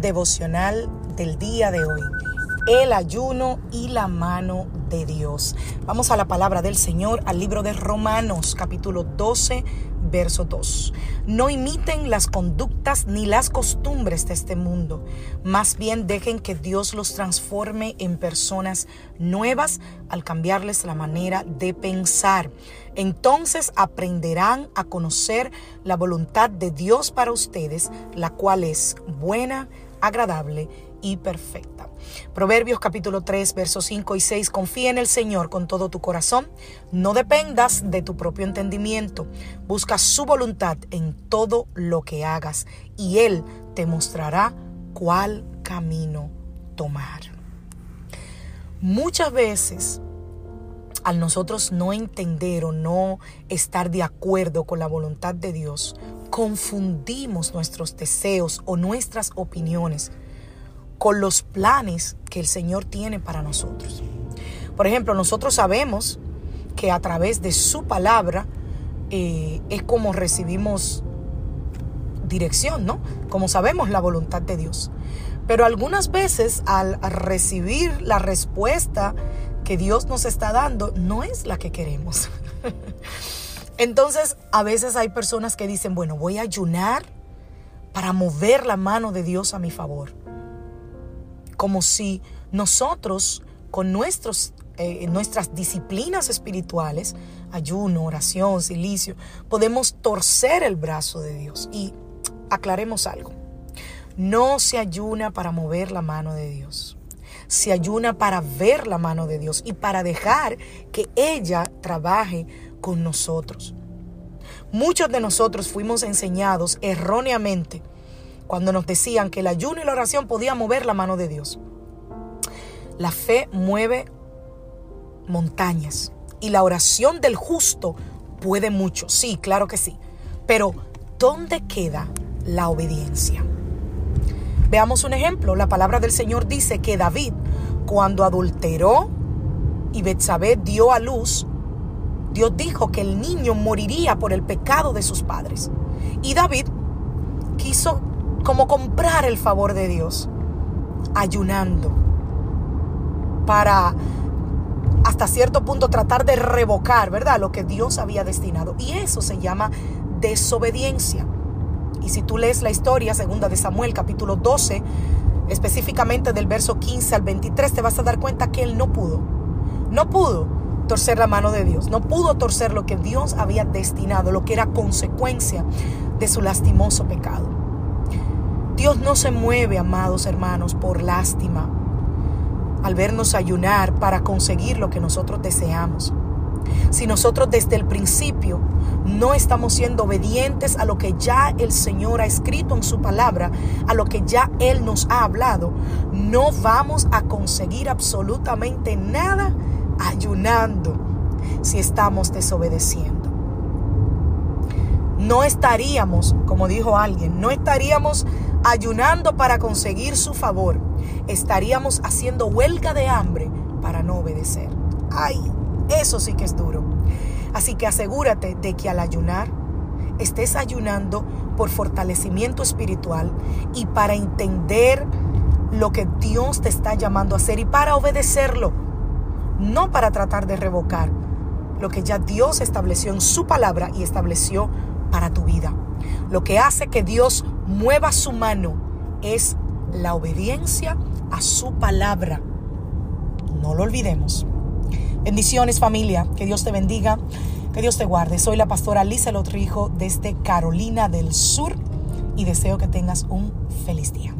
Devocional del día de hoy el ayuno y la mano de Dios. Vamos a la palabra del Señor, al libro de Romanos, capítulo 12, verso 2. No imiten las conductas ni las costumbres de este mundo, más bien dejen que Dios los transforme en personas nuevas al cambiarles la manera de pensar. Entonces aprenderán a conocer la voluntad de Dios para ustedes, la cual es buena, agradable y perfecta. Proverbios capítulo 3, versos 5 y 6. Confía en el Señor con todo tu corazón. No dependas de tu propio entendimiento. Busca su voluntad en todo lo que hagas y Él te mostrará cuál camino tomar. Muchas veces al nosotros no entender o no estar de acuerdo con la voluntad de Dios, confundimos nuestros deseos o nuestras opiniones los planes que el Señor tiene para nosotros. Por ejemplo, nosotros sabemos que a través de su palabra eh, es como recibimos dirección, ¿no? Como sabemos la voluntad de Dios. Pero algunas veces al recibir la respuesta que Dios nos está dando, no es la que queremos. Entonces, a veces hay personas que dicen, bueno, voy a ayunar para mover la mano de Dios a mi favor como si nosotros con nuestros, eh, nuestras disciplinas espirituales, ayuno, oración, silicio, podemos torcer el brazo de Dios. Y aclaremos algo, no se ayuna para mover la mano de Dios. Se ayuna para ver la mano de Dios y para dejar que ella trabaje con nosotros. Muchos de nosotros fuimos enseñados erróneamente cuando nos decían que el ayuno y la oración podían mover la mano de Dios. La fe mueve montañas y la oración del justo puede mucho, sí, claro que sí. Pero, ¿dónde queda la obediencia? Veamos un ejemplo. La palabra del Señor dice que David, cuando adulteró y Betsabé dio a luz, Dios dijo que el niño moriría por el pecado de sus padres. Y David quiso como comprar el favor de Dios, ayunando, para hasta cierto punto tratar de revocar, ¿verdad? Lo que Dios había destinado. Y eso se llama desobediencia. Y si tú lees la historia, segunda de Samuel, capítulo 12, específicamente del verso 15 al 23, te vas a dar cuenta que él no pudo. No pudo torcer la mano de Dios. No pudo torcer lo que Dios había destinado, lo que era consecuencia de su lastimoso pecado. Dios no se mueve, amados hermanos, por lástima al vernos ayunar para conseguir lo que nosotros deseamos. Si nosotros desde el principio no estamos siendo obedientes a lo que ya el Señor ha escrito en su palabra, a lo que ya Él nos ha hablado, no vamos a conseguir absolutamente nada ayunando si estamos desobedeciendo no estaríamos, como dijo alguien, no estaríamos ayunando para conseguir su favor. Estaríamos haciendo huelga de hambre para no obedecer. Ay, eso sí que es duro. Así que asegúrate de que al ayunar estés ayunando por fortalecimiento espiritual y para entender lo que Dios te está llamando a hacer y para obedecerlo, no para tratar de revocar lo que ya Dios estableció en su palabra y estableció para tu vida. Lo que hace que Dios mueva su mano es la obediencia a su palabra. No lo olvidemos. Bendiciones familia, que Dios te bendiga, que Dios te guarde. Soy la pastora Lisa Lotrijo desde Carolina del Sur y deseo que tengas un feliz día.